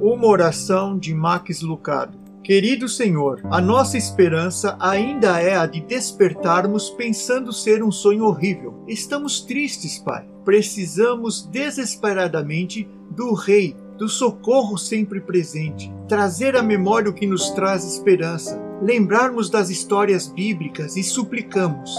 Uma oração de Max Lucado. Querido Senhor, a nossa esperança ainda é a de despertarmos pensando ser um sonho horrível. Estamos tristes, Pai. Precisamos desesperadamente do Rei, do socorro sempre presente, trazer à memória o que nos traz esperança, lembrarmos das histórias bíblicas e suplicamos: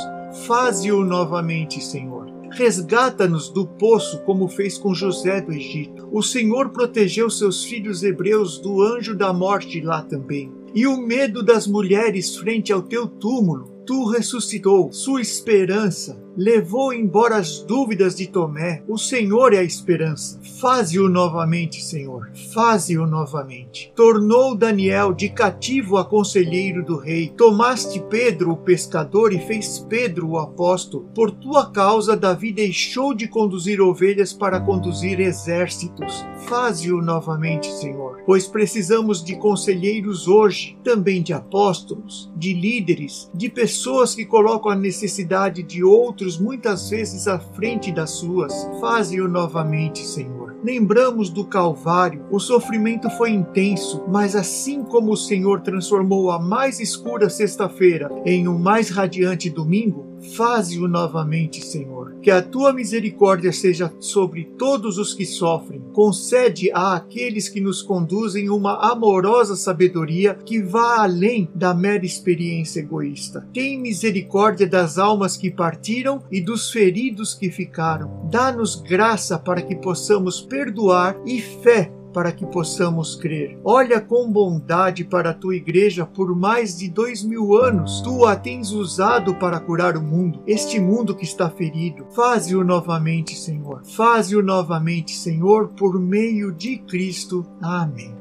faze-o novamente, Senhor. Resgata-nos do poço, como fez com José do Egito. O Senhor protegeu seus filhos hebreus do anjo da morte lá também. E o medo das mulheres frente ao teu túmulo, tu ressuscitou, sua esperança levou embora as dúvidas de Tomé. O Senhor é a esperança. Faze-o novamente, Senhor. Faze-o novamente. Tornou Daniel de cativo a conselheiro do rei. Tomaste Pedro, o pescador, e fez Pedro, o apóstolo. Por tua causa, Davi deixou de conduzir ovelhas para conduzir exércitos. Faze-o novamente, Senhor. Pois precisamos de conselheiros hoje, também de apóstolos, de líderes, de pessoas que colocam a necessidade de outros outros muitas vezes à frente das suas. Faze-o novamente, Senhor. Lembramos do Calvário. O sofrimento foi intenso, mas assim como o Senhor transformou a mais escura sexta-feira em um mais radiante domingo, faze-o novamente, Senhor. Que a tua misericórdia seja sobre todos os que sofrem. Concede a aqueles que nos conduzem uma amorosa sabedoria que vá além da mera experiência egoísta. Tem misericórdia das almas que partiram e dos feridos que ficaram. Dá-nos graça para que possamos perdoar e fé para que possamos crer. Olha com bondade para a tua igreja por mais de dois mil anos. Tu a tens usado para curar o mundo, este mundo que está ferido. Faze-o novamente, Senhor. Faze-o novamente, Senhor, por meio de Cristo. Amém.